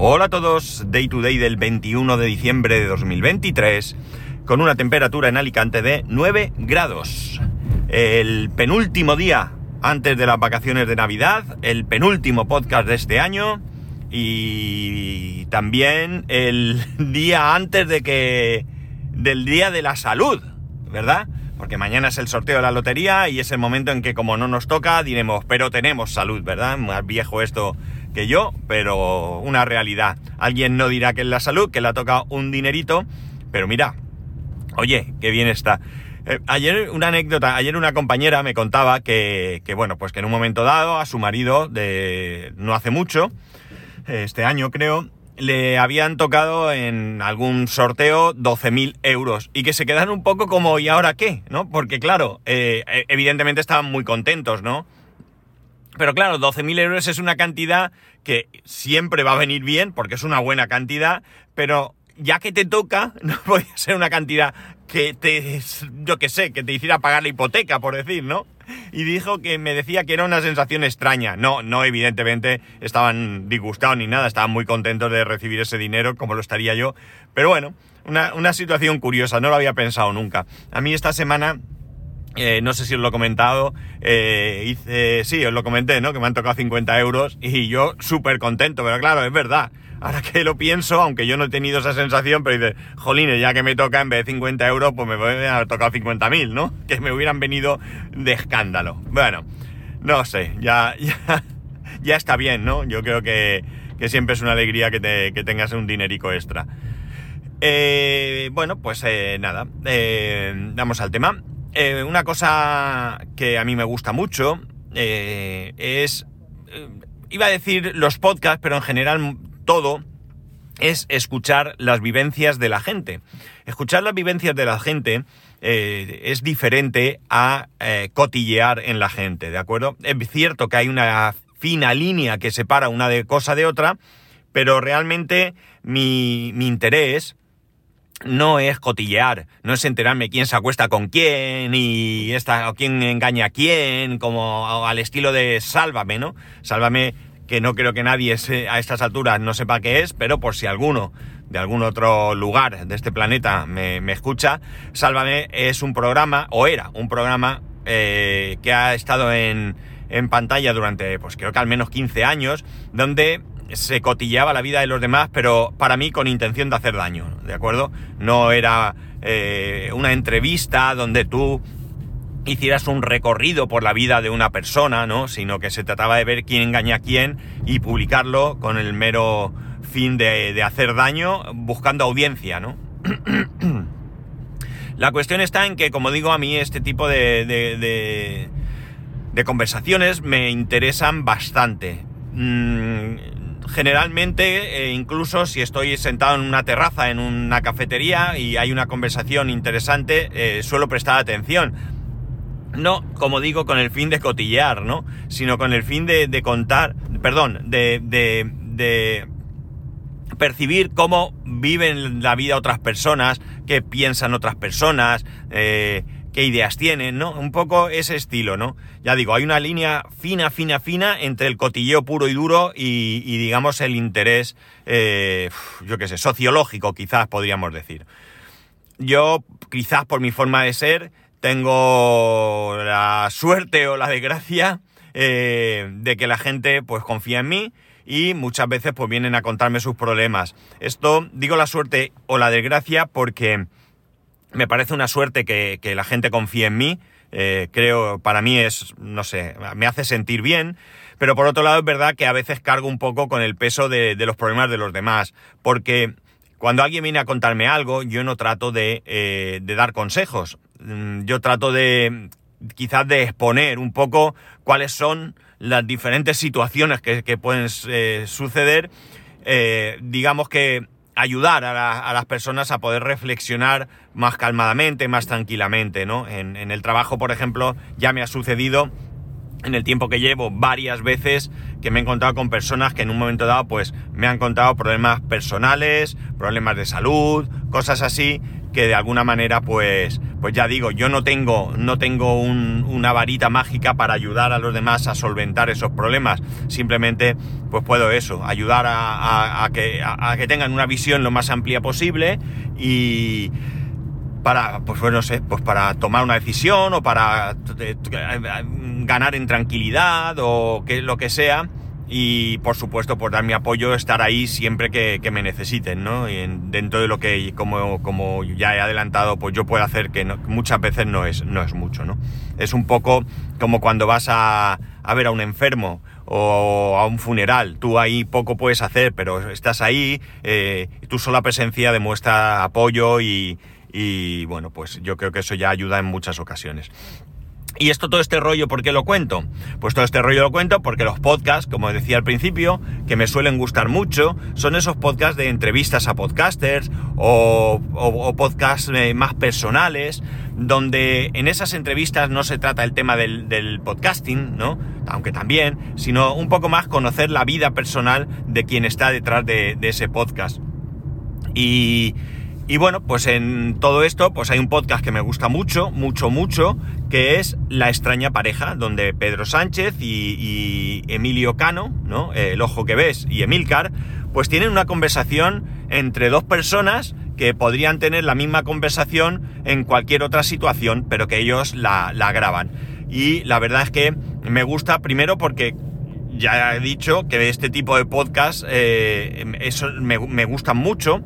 Hola a todos, Day to Day del 21 de diciembre de 2023, con una temperatura en Alicante de 9 grados. El penúltimo día antes de las vacaciones de Navidad, el penúltimo podcast de este año y también el día antes de que del día de la salud, ¿verdad? Porque mañana es el sorteo de la lotería y es el momento en que como no nos toca diremos, pero tenemos salud, ¿verdad? Más viejo esto yo, pero una realidad. Alguien no dirá que es la salud, que le ha tocado un dinerito, pero mira, oye, qué bien está. Eh, ayer una anécdota, ayer una compañera me contaba que, que, bueno, pues que en un momento dado a su marido de no hace mucho, este año creo, le habían tocado en algún sorteo 12.000 euros y que se quedan un poco como ¿y ahora qué? ¿no? Porque claro, eh, evidentemente estaban muy contentos, ¿no? Pero claro, 12.000 euros es una cantidad que siempre va a venir bien, porque es una buena cantidad, pero ya que te toca, no puede ser una cantidad que te, yo que sé, que te hiciera pagar la hipoteca, por decir, ¿no? Y dijo que me decía que era una sensación extraña. No, no, evidentemente estaban disgustados ni nada, estaban muy contentos de recibir ese dinero, como lo estaría yo. Pero bueno, una, una situación curiosa, no lo había pensado nunca. A mí esta semana eh, no sé si os lo he comentado, eh, hice, sí, os lo comenté, ¿no? Que me han tocado 50 euros y yo súper contento, pero claro, es verdad. Ahora que lo pienso, aunque yo no he tenido esa sensación, pero dice, jolines, ya que me toca en vez de 50 euros, pues me voy a haber tocado 50.000, ¿no? Que me hubieran venido de escándalo. Bueno, no sé, ya, ya, ya está bien, ¿no? Yo creo que, que siempre es una alegría que, te, que tengas un dinerico extra. Eh, bueno, pues nada, vamos al tema. Eh, una cosa que a mí me gusta mucho eh, es, eh, iba a decir los podcasts, pero en general todo, es escuchar las vivencias de la gente. Escuchar las vivencias de la gente es diferente a cotillear en la gente, ¿de acuerdo? Es cierto que hay una fina línea que separa una de cosa de otra, pero realmente mi, mi interés no es cotillear, no es enterarme quién se acuesta con quién y esta, o quién engaña a quién, como al estilo de Sálvame, ¿no? Sálvame, que no creo que nadie a estas alturas no sepa qué es, pero por si alguno de algún otro lugar de este planeta me, me escucha, Sálvame es un programa, o era un programa eh, que ha estado en, en pantalla durante, pues creo que al menos 15 años, donde se cotilleaba la vida de los demás, pero para mí con intención de hacer daño, ¿de acuerdo? No era eh, una entrevista donde tú hicieras un recorrido por la vida de una persona, ¿no? Sino que se trataba de ver quién engaña a quién y publicarlo con el mero fin de, de hacer daño, buscando audiencia, ¿no? la cuestión está en que, como digo, a mí este tipo de, de, de, de conversaciones me interesan bastante. Mm, generalmente, eh, incluso si estoy sentado en una terraza, en una cafetería y hay una conversación interesante, eh, suelo prestar atención. No, como digo, con el fin de cotillear, ¿no? Sino con el fin de, de contar, perdón, de, de, de percibir cómo viven la vida otras personas, qué piensan otras personas, eh, qué ideas tienen, ¿no? Un poco ese estilo, ¿no? Ya digo, hay una línea fina, fina, fina entre el cotilleo puro y duro y, y digamos, el interés, eh, yo qué sé, sociológico, quizás podríamos decir. Yo, quizás por mi forma de ser, tengo la suerte o la desgracia eh, de que la gente, pues, confía en mí y muchas veces, pues, vienen a contarme sus problemas. Esto, digo la suerte o la desgracia porque me parece una suerte que, que la gente confíe en mí. Eh, creo, para mí es, no sé, me hace sentir bien. Pero por otro lado es verdad que a veces cargo un poco con el peso de, de los problemas de los demás. Porque cuando alguien viene a contarme algo, yo no trato de, eh, de dar consejos. Mm, yo trato de quizás de exponer un poco cuáles son las diferentes situaciones que, que pueden eh, suceder. Digamos que ayudar a, la, las personas a poder reflexionar más calmadamente, más tranquilamente, ¿no? En, en, el trabajo, por ejemplo, ya me ha sucedido en el tiempo que llevo varias veces que me he encontrado con personas que en un momento dado pues me han contado problemas personales, problemas de salud, cosas así que de alguna manera pues pues ya digo, yo no tengo, no tengo una varita mágica para ayudar a los demás a solventar esos problemas. Simplemente, pues puedo eso, ayudar a, que, a que tengan una visión lo más amplia posible y para, pues bueno, no sé, pues para tomar una decisión o para eh, ganar en tranquilidad o que, lo que sea. Y por supuesto, por dar mi apoyo, estar ahí siempre que, me necesiten, ¿no? Y dentro de lo que, como, como ya he adelantado, pues yo puedo hacer que muchas veces no es, no es mucho, ¿no? Es un poco como cuando vas a, a ver a un enfermo o a un funeral. Tú ahí poco puedes hacer, pero estás ahí, eh, tu sola presencia demuestra apoyo y, y bueno, pues yo creo que eso ya ayuda en muchas ocasiones. Y esto, todo este rollo, ¿por qué lo cuento? Pues todo este rollo lo cuento porque los podcasts, como decía al principio, que me suelen gustar mucho, son esos podcasts de entrevistas a podcasters o, podcasts eh, más personales, donde en esas entrevistas no se trata el tema del, podcasting, ¿no? Aunque también, sino un poco más conocer la vida personal de quien está detrás de, de ese podcast. Y, y bueno, pues en todo esto, pues hay un podcast que me gusta mucho, mucho, mucho, que es La extraña pareja, donde Pedro Sánchez y, Emilio Cano, ¿no? El ojo que ves y Emilcar, pues tienen una conversación entre dos personas que podrían tener la misma conversación en cualquier otra situación, pero que ellos la, graban. Y la verdad es que me gusta primero porque ya he dicho que este tipo de podcast eh, eso me, me gustan mucho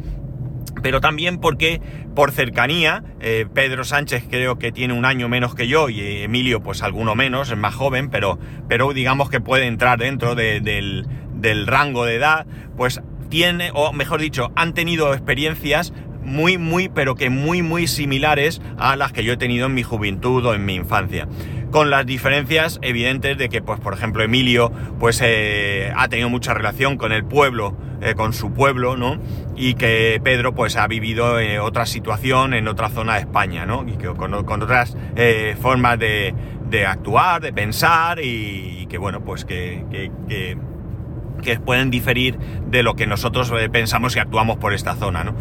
pero también porque por cercanía, eh, Pedro Sánchez creo que tiene un año menos que yo y Emilio pues alguno menos, es más joven, pero, pero digamos que puede entrar dentro del, del rango de edad, pues tiene, o mejor dicho, han tenido experiencias muy, muy, pero que muy, muy similares a las que yo he tenido en mi juventud o en mi infancia con las diferencias evidentes de que, pues, por ejemplo, Emilio, pues, eh, ha tenido mucha relación con el pueblo, eh, con su pueblo, ¿no? Y que Pedro, pues, ha vivido eh, otra situación en otra zona de España, ¿no? Y que con, otras formas de, actuar, de pensar y, que, bueno, pues, que, que, que, pueden diferir de lo que nosotros pensamos y actuamos por esta zona, ¿no?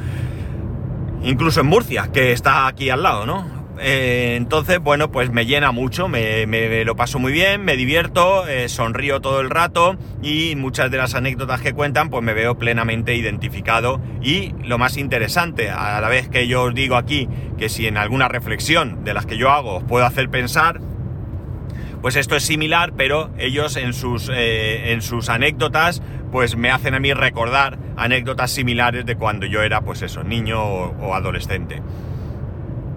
Incluso en Murcia, que está aquí al lado, ¿no? Eh, entonces, bueno, pues me llena mucho, me, lo paso muy bien, me divierto, eh, sonrío todo el rato y muchas de las anécdotas que cuentan, pues me veo plenamente identificado. Y lo más interesante, a la vez que yo os digo aquí que si en alguna reflexión de las que yo hago os puedo hacer pensar, pues esto es similar, pero ellos en sus, eh, en sus anécdotas, pues me hacen a mí recordar anécdotas similares de cuando yo era, pues eso, niño o adolescente.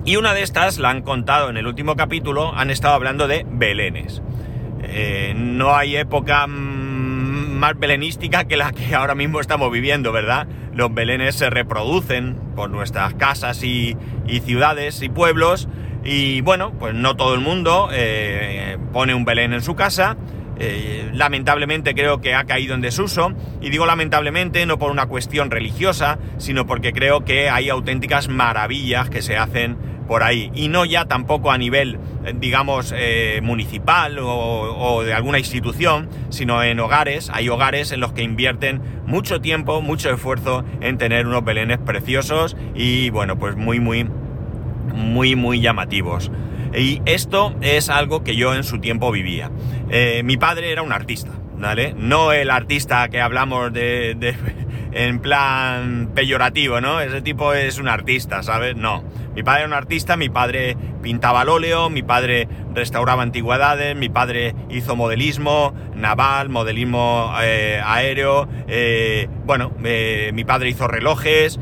Y una de estas, la han contado en el último capítulo, han estado hablando de belenes. Eh, no hay época más belenística que la que ahora mismo estamos viviendo, ¿verdad? Los belenes se reproducen por nuestras casas y, ciudades y pueblos. Y bueno, pues no todo el mundo eh, pone un belén en su casa. Eh, lamentablemente creo que ha caído en desuso. Y digo lamentablemente no por una cuestión religiosa, sino porque creo que hay auténticas maravillas que se hacen por ahí. Y no ya tampoco a nivel, eh, digamos, eh, municipal o, de alguna institución, sino en hogares. Hay hogares en los que invierten mucho tiempo, mucho esfuerzo en tener unos belenes preciosos y, bueno, pues muy, muy, muy, muy llamativos. Y esto es algo que yo en su tiempo vivía. Eh, mi padre era un artista, ¿vale? No el artista que hablamos de, de en plan peyorativo, ¿no? Ese tipo es un artista, ¿sabes? No mi padre era un artista, mi padre pintaba al óleo, mi padre restauraba antigüedades, mi padre hizo modelismo naval, modelismo eh, aéreo, eh, bueno, eh, mi padre hizo relojes,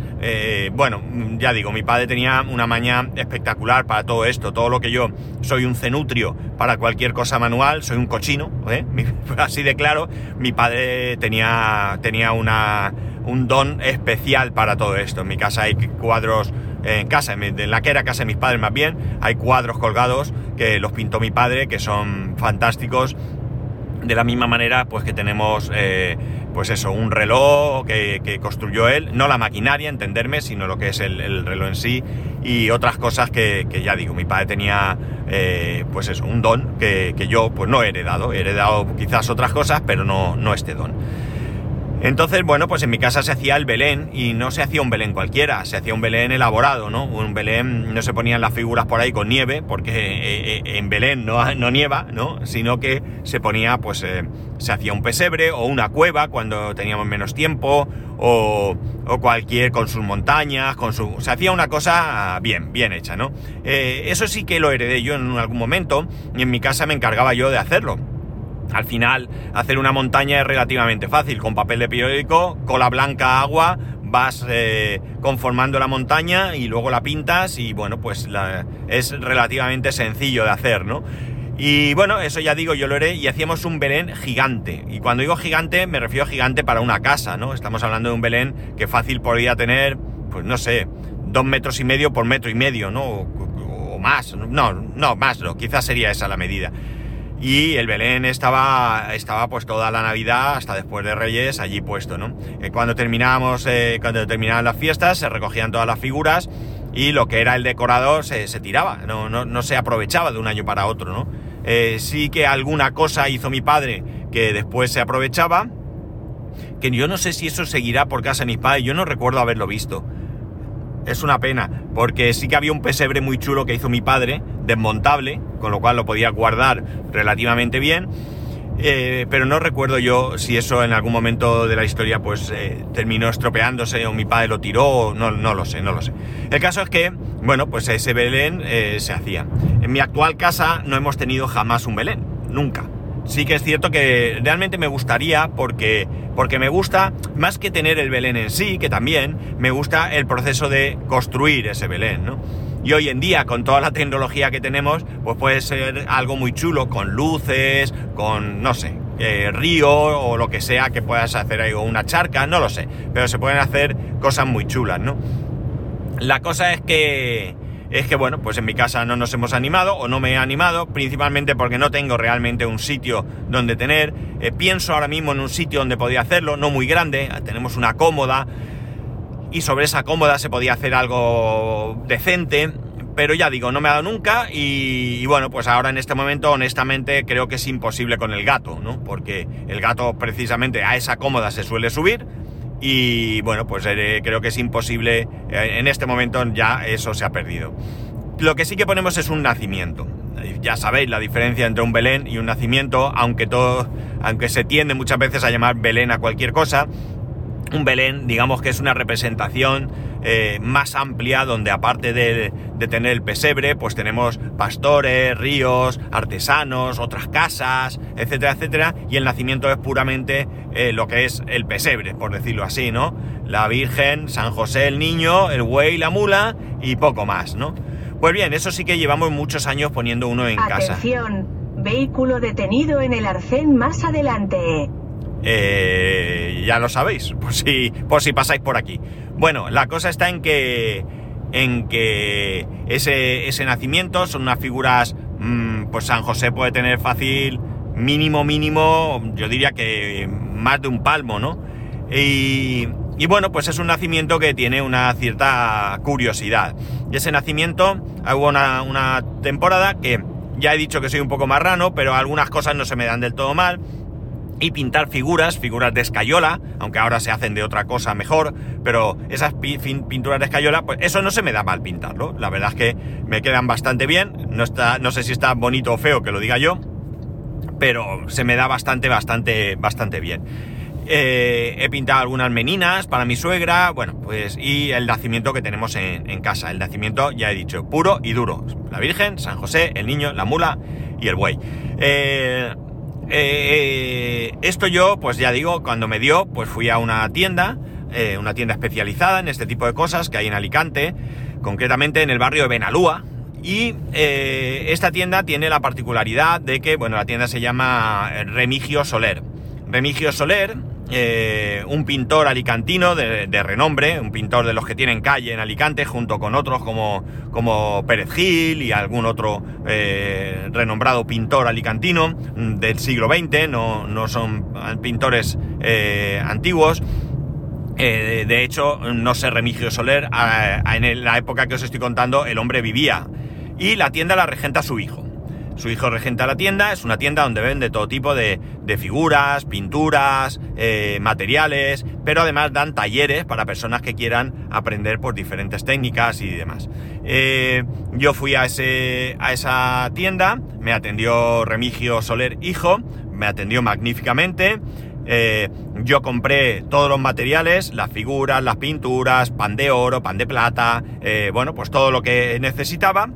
bueno, ya digo, mi padre tenía una maña espectacular para todo esto, todo lo que yo soy un cenutrio para cualquier cosa manual, soy un cochino, así de claro, mi padre tenía, tenía una, un don especial para todo esto. En mi casa hay cuadros en casa, en la que era casa de mis padres más bien, hay cuadros colgados que los pintó mi padre, que son fantásticos. De la misma manera, pues que tenemos, eh, pues eso, un reloj que, construyó él, no la maquinaria, entenderme, sino lo que es el, reloj en sí y otras cosas que, ya digo, mi padre tenía, eh, pues eso, un don que, yo pues no he heredado, he heredado quizás otras cosas, pero no, no este don. Entonces, bueno, pues en mi casa se hacía el Belén y no se hacía un Belén cualquiera, se hacía un Belén elaborado, ¿no? Un Belén, no se ponían las figuras por ahí con nieve, porque eh, eh, en Belén no, no nieva, ¿no? Sino que se ponía, pues, eh, se hacía un pesebre o una cueva cuando teníamos menos tiempo, o, o, cualquier, con sus montañas, con su... Se hacía una cosa bien, bien hecha, ¿no? eso sí que lo heredé yo en algún momento y en mi casa me encargaba yo de hacerlo al final, hacer una montaña es relativamente fácil. Con papel de periódico, cola blanca, agua, vas eh, conformando la montaña y luego la pintas y bueno, pues es relativamente sencillo de hacer, ¿no? Y bueno, eso ya digo, yo lo haré y hacíamos un Belén gigante. Y cuando digo gigante, me refiero a gigante para una casa, ¿no? Estamos hablando de un Belén que fácil podría tener, pues no sé, dos metros y medio por metro y medio, ¿no? O, o más, no, no, más, no, quizás sería esa la medida y el Belén estaba, estaba pues toda la Navidad hasta después de Reyes allí puesto, ¿no? Eh, cuando terminábamos, eh, cuando terminaban las fiestas se recogían todas las figuras y lo que era el decorado se, tiraba, no, se aprovechaba de un año para otro, ¿no? Eh, sí que alguna cosa hizo mi padre que después se aprovechaba, que yo no sé si eso seguirá por casa de mis padres, yo no recuerdo haberlo visto. Es una pena, porque sí que había un pesebre muy chulo que hizo mi padre, desmontable, con lo cual lo podía guardar relativamente bien. Eh, pero no recuerdo yo si eso en algún momento de la historia pues eh, terminó estropeándose o mi padre lo tiró, no, no lo sé, no lo sé. El caso es que, bueno, pues ese Belén eh, se hacía. En mi actual casa no hemos tenido jamás un Belén, nunca sí que es cierto que realmente me gustaría porque, porque me gusta, más que tener el Belén en sí, que también, me gusta el proceso de construir ese Belén, ¿no? Y hoy en día, con toda la tecnología que tenemos, pues puede ser algo muy chulo, con luces, con, no sé, eh, río o lo que sea que puedas hacer ahí, o una charca, no lo sé, pero se pueden hacer cosas muy chulas, ¿no? La cosa es que es que bueno, pues en mi casa no nos hemos animado o no me he animado, principalmente porque no tengo realmente un sitio donde tener. Eh, pienso ahora mismo en un sitio donde podía hacerlo, no muy grande, tenemos una cómoda y sobre esa cómoda se podía hacer algo decente, pero ya digo, no me ha dado nunca y, y, bueno, pues ahora en este momento honestamente creo que es imposible con el gato, ¿no? Porque el gato precisamente a esa cómoda se suele subir y bueno, pues eh, creo que es imposible, eh, en este momento ya eso se ha perdido. Lo que sí que ponemos es un nacimiento. Ya sabéis la diferencia entre un Belén y un nacimiento, aunque todo, aunque se tiende muchas veces a llamar Belén a cualquier cosa, un Belén, digamos que es una representación eh, más amplia, donde aparte de, tener el pesebre, pues tenemos pastores, ríos, artesanos, otras casas, etcétera, etcétera, y el nacimiento es puramente eh, lo que es el pesebre, por decirlo así, ¿no? La Virgen, San José el niño, el buey, la mula y poco más, ¿no? Pues bien, eso sí que llevamos muchos años poniendo uno en casa. Atención, vehículo detenido en el arcén más adelante. Eh, ya lo sabéis, por si, por si pasáis por aquí. Bueno, la cosa está en que, en que ese, ese nacimiento son unas figuras, mmm, pues San José puede tener fácil, mínimo, mínimo, yo diría que más de un palmo, ¿no? Y, y bueno, pues es un nacimiento que tiene una cierta curiosidad. Y ese nacimiento, hubo una, una temporada que ya he dicho que soy un poco marrano, pero algunas cosas no se me dan del todo mal y pintar figuras, figuras de escayola, aunque ahora se hacen de otra cosa mejor, pero esas pinturas de escayola, pues eso no se me da mal pintarlo. La verdad es que me quedan bastante bien, no, está, no sé si está bonito o feo que lo diga yo, pero se me da bastante, bastante, bastante bien. Eh, he pintado algunas meninas para mi suegra, bueno, pues y el nacimiento que tenemos en, casa. El nacimiento, ya he dicho, puro y duro. La Virgen, San José, el niño, la mula y el buey. Eh, eh, esto yo, pues ya digo, cuando me dio, pues fui a una tienda, eh, una tienda especializada en este tipo de cosas que hay en Alicante, concretamente en el barrio de Benalúa. Y eh, esta tienda tiene la particularidad de que, bueno, la tienda se llama Remigio Soler. Remigio Soler eh, un pintor alicantino de, renombre, un pintor de los que tienen calle en Alicante, junto con otros como, como Pérez Gil y algún otro eh, renombrado pintor alicantino mm, del siglo XX, no, no son pintores eh, antiguos. de hecho, no sé, Remigio Soler, en la época que os estoy contando, el hombre vivía y la tienda la regenta su hijo. Su hijo regenta la tienda, es una tienda donde vende todo tipo de, figuras, pinturas, eh, materiales, pero además dan talleres para personas que quieran aprender por diferentes técnicas y demás. Eh, yo fui a, ese, a esa tienda, me atendió Remigio Soler Hijo, me atendió magníficamente. Eh, yo compré todos los materiales, las figuras, las pinturas, pan de oro, pan de plata, bueno, pues todo lo que necesitaba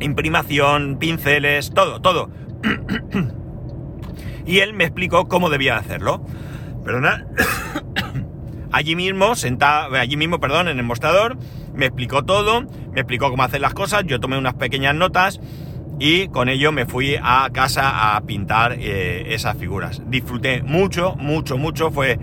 imprimación, pinceles, todo, todo. y él me explicó cómo debía hacerlo. Perdona. allí mismo, sentado, allí mismo, perdón, en el mostrador, me explicó todo, me explicó cómo hacer las cosas, yo tomé unas pequeñas notas y con ello me fui a casa a pintar eh, esas figuras. Disfruté mucho, mucho, mucho, fue...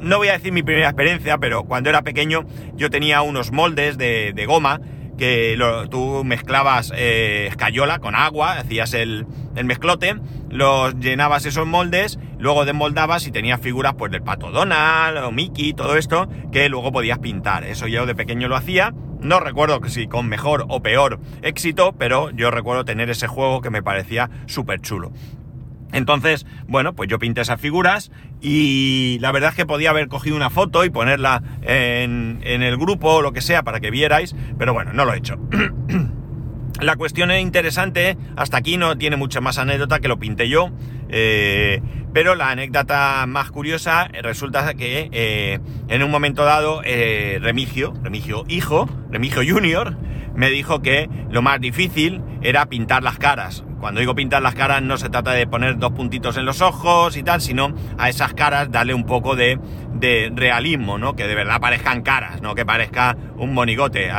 No voy a decir mi primera experiencia, pero cuando era pequeño yo tenía unos moldes de, de goma que tú mezclabas eh, escayola con agua, hacías el, el, mezclote, los llenabas esos moldes, luego desmoldabas y tenías figuras pues del pato Donald o Mickey, todo esto, que luego podías pintar. Eso yo de pequeño lo hacía. No recuerdo que si con mejor o peor éxito, pero yo recuerdo tener ese juego que me parecía súper chulo. Entonces, bueno, pues yo pinté esas figuras y la verdad es que podía haber cogido una foto y ponerla en, el grupo o lo que sea para que vierais, pero bueno, no lo he hecho. La cuestión es interesante, hasta aquí no tiene mucha más anécdota que lo pinté yo, eh, pero la anécdota más curiosa resulta que eh, en un momento dado eh, Remigio, Remigio hijo, Remigio junior, me dijo que lo más difícil era pintar las caras, cuando digo pintar las caras no se trata de poner dos puntitos en los ojos y tal, sino a esas caras darle un poco de, realismo, ¿no? Que de verdad parezcan caras, no que parezca un monigote,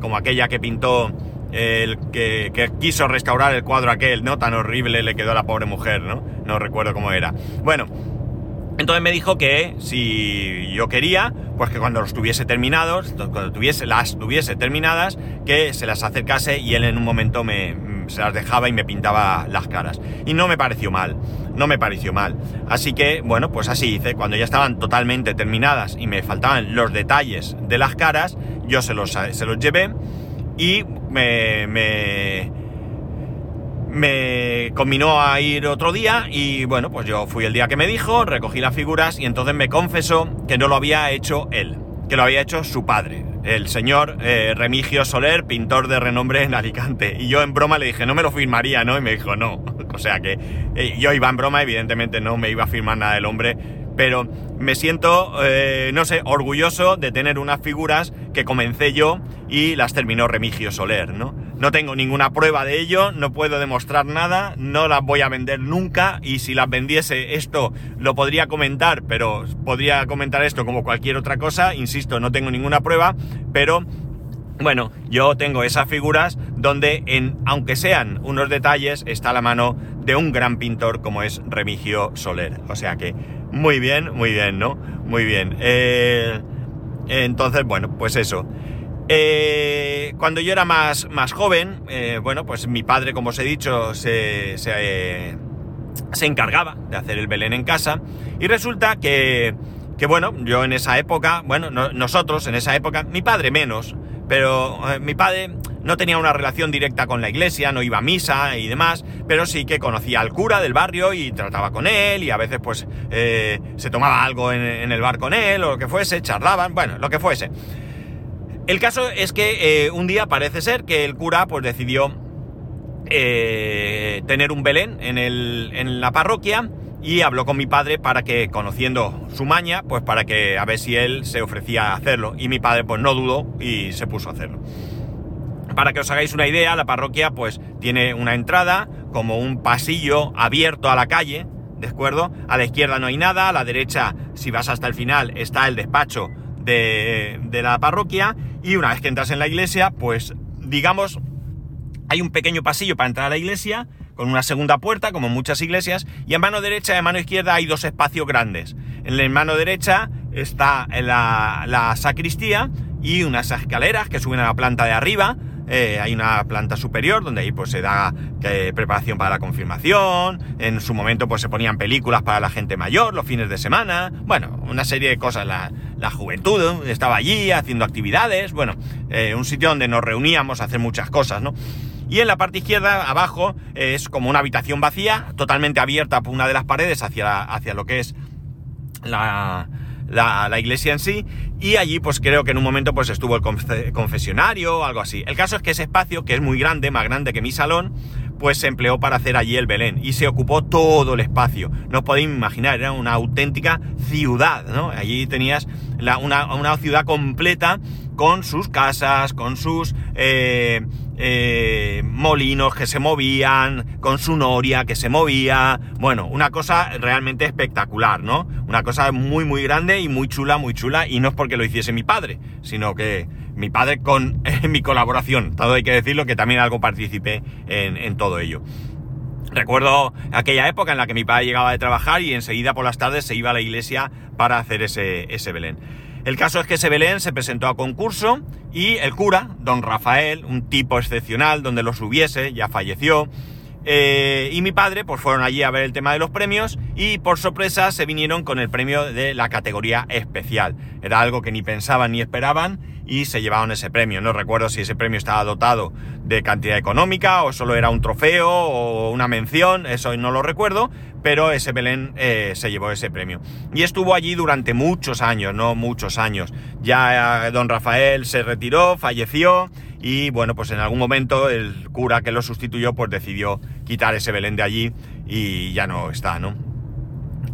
como aquella que pintó el que, que, quiso restaurar el cuadro aquel, ¿no? Tan horrible le quedó a la pobre mujer, ¿no? No recuerdo cómo era. Bueno, entonces me dijo que si yo quería, pues que cuando los tuviese terminados, cuando tuviese, las tuviese terminadas, que se las acercase y él en un momento me, se las dejaba y me pintaba las caras. Y no me pareció mal, no me pareció mal. Así que, bueno, pues así hice. Cuando ya estaban totalmente terminadas y me faltaban los detalles de las caras, yo se los, se los llevé y me, me, me combinó a ir otro día y bueno, pues yo fui el día que me dijo, recogí las figuras y entonces me confesó que no lo había hecho él, que lo había hecho su padre el señor eh, Remigio Soler, pintor de renombre en Alicante. Y yo en broma le dije, no me lo firmaría, ¿no? Y me dijo, no. O sea que eh, yo iba en broma, evidentemente no me iba a firmar nada del hombre, pero me siento, eh, no sé, orgulloso de tener unas figuras que comencé yo y las terminó Remigio Soler, ¿no? No tengo ninguna prueba de ello, no puedo demostrar nada, no las voy a vender nunca y si las vendiese esto lo podría comentar, pero podría comentar esto como cualquier otra cosa, insisto, no tengo ninguna prueba, pero bueno, yo tengo esas figuras donde, en, aunque sean unos detalles, está la mano de un gran pintor como es Remigio Soler. O sea que, muy bien, muy bien, ¿no? Muy bien. Eh, entonces, bueno, pues eso. Eh, cuando yo era más, más joven, eh, bueno, pues mi padre, como os he dicho, se, se, encargaba de hacer el Belén en casa. Y resulta que, que bueno, yo en esa época, bueno, nosotros en esa época, mi padre menos, pero eh, mi padre no tenía una relación directa con la iglesia, no iba a misa y demás, pero sí que conocía al cura del barrio y trataba con él y a veces pues se tomaba algo en, el bar con él o lo que fuese, charlaban, bueno, lo que fuese. El caso es que eh, un día parece ser que el cura pues decidió eh, tener un Belén en, en, la parroquia y habló con mi padre para que, conociendo su maña, pues para que a ver si él se ofrecía a hacerlo. Y mi padre pues no dudó y se puso a hacerlo. Para que os hagáis una idea, la parroquia pues tiene una entrada como un pasillo abierto a la calle, ¿de acuerdo? A la izquierda no hay nada, a la derecha, si vas hasta el final, está el despacho de, de la parroquia y una vez que entras en la iglesia, pues digamos, hay un pequeño pasillo para entrar a la iglesia, con una segunda puerta, como muchas iglesias, y en mano derecha y en mano izquierda hay dos espacios grandes. En la mano derecha está la, la sacristía y unas escaleras que suben a la planta de arriba, eh, hay una planta superior donde ahí pues se da eh, preparación para la confirmación, en su momento pues se ponían películas para la gente mayor los fines de semana, bueno, una serie de cosas, la, juventud estaba allí haciendo actividades, bueno, eh, un sitio donde nos reuníamos a hacer muchas cosas, ¿no? Y en la parte izquierda, abajo, es como una habitación vacía, totalmente abierta por una de las paredes hacia, hacia lo que es la, la, iglesia en sí, y allí pues creo que en un momento pues estuvo el confesionario o algo así. El caso es que ese espacio, que es muy grande, más grande que mi salón, pues se empleó para hacer allí el Belén y se ocupó todo el espacio. No os podéis imaginar, era una auténtica ciudad, ¿no? Allí tenías una, una ciudad completa con sus casas, con sus eh, eh, molinos que se movían, con su noria que se movía. Bueno, una cosa realmente espectacular, ¿no? Una cosa muy, muy grande y muy chula, muy chula. Y no es porque lo hiciese mi padre, sino que mi padre con mi colaboración. Todo hay que decirlo que también algo participé en, en todo ello. Recuerdo aquella época en la que mi padre llegaba de trabajar y enseguida por las tardes se iba a la iglesia para hacer ese, ese Belén. El caso es que ese Belén se presentó a concurso y el cura, don Rafael, un tipo excepcional, donde los hubiese, ya falleció, eh, y mi padre, pues fueron allí a ver el tema de los premios y por sorpresa se vinieron con el premio de la categoría especial. Era algo que ni pensaban ni esperaban y se llevaron ese premio. No recuerdo si ese premio estaba dotado de cantidad económica o solo era un trofeo o una mención, eso no lo recuerdo, pero ese Belén eh, se llevó ese premio. Y estuvo allí durante muchos años, no muchos años. Ya eh, don Rafael se retiró, falleció y bueno, pues en algún momento el cura que lo sustituyó pues decidió quitar ese Belén de allí y ya no está, ¿no?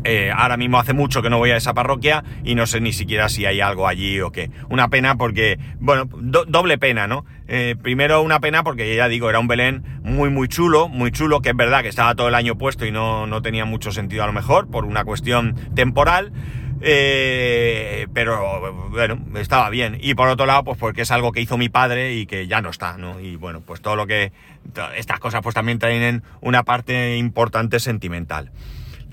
Eh, ahora mismo hace mucho que no voy a esa parroquia y no sé ni siquiera si hay algo allí o qué. Una pena porque, bueno, doble pena, ¿no? Eh, primero una pena porque ya digo, era un Belén muy muy chulo, muy chulo, que es verdad que estaba todo el año puesto y no, no tenía mucho sentido a lo mejor por una cuestión temporal. Eh, pero bueno, estaba bien. Y por otro lado, pues porque es algo que hizo mi padre y que ya no está, ¿no? Y bueno, pues todo lo que... Estas cosas pues también tienen una parte importante sentimental.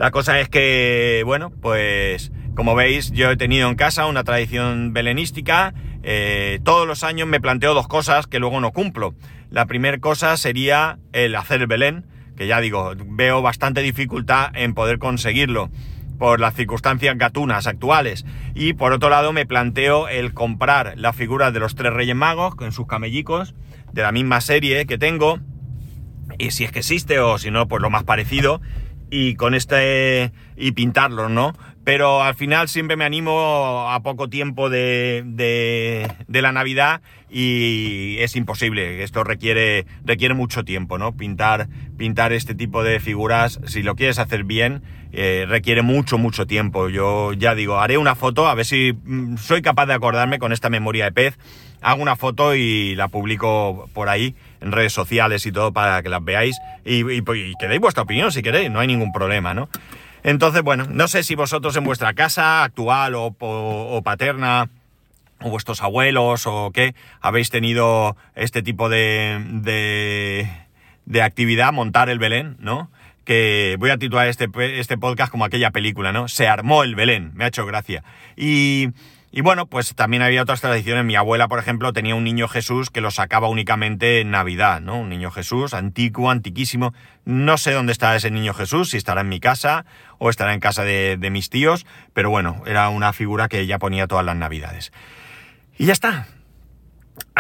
La cosa es que, bueno, pues como veis, yo he tenido en casa una tradición belenística. Eh, todos los años me planteo dos cosas que luego no cumplo. La primera cosa sería el hacer el Belén, que ya digo, veo bastante dificultad en poder conseguirlo por las circunstancias gatunas actuales. Y por otro lado me planteo el comprar las figuras de los tres Reyes Magos con sus camellicos de la misma serie que tengo. Y si es que existe o si no, pues lo más parecido. Y con este... y pintarlos, ¿no? pero al final siempre me animo a poco tiempo de, de, la Navidad y es imposible. Esto requiere, requiere mucho tiempo, ¿no? Pintar, pintar este tipo de figuras, si lo quieres hacer bien, eh, requiere mucho, mucho tiempo. Yo ya digo, haré una foto, a ver si mm, soy capaz de acordarme con esta memoria de pez. Hago una foto y la publico por ahí en redes sociales y todo para que las veáis y, y, y que deis vuestra opinión si queréis, no hay ningún problema, ¿no? Entonces, bueno, no sé si vosotros en vuestra casa actual o, paterna, o vuestros abuelos o qué, habéis tenido este tipo de, de, de actividad, montar el Belén, ¿no? que voy a titular este, este podcast como aquella película, ¿no? Se armó el Belén, me ha hecho gracia. Y, y bueno, pues también había otras tradiciones. Mi abuela, por ejemplo, tenía un niño Jesús que lo sacaba únicamente en Navidad, ¿no? Un niño Jesús antiguo, antiquísimo. No sé dónde está ese niño Jesús, si estará en mi casa o estará en casa de, mis tíos, pero bueno, era una figura que ella ponía todas las Navidades. Y ya está.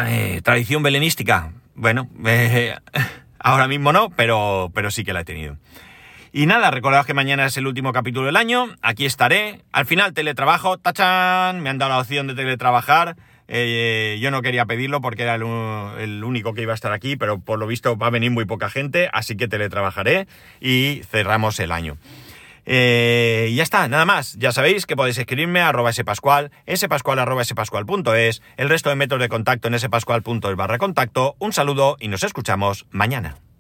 Eh, tradición belenística. Bueno, eh, ahora mismo no, pero, pero sí que la he tenido. Y nada, recordad que mañana es el último capítulo del año, aquí estaré. Al final teletrabajo, tachan, me han dado la opción de teletrabajar. Eh, yo no quería pedirlo porque era el, único que iba a estar aquí, pero por lo visto va a venir muy poca gente, así que teletrabajaré y cerramos el año. Eh, y ya está, nada más. Ya sabéis que podéis escribirme a arroba spascual, spascual spascual.es, el resto de métodos de contacto en spascual.es barra contacto. Un saludo y nos escuchamos mañana.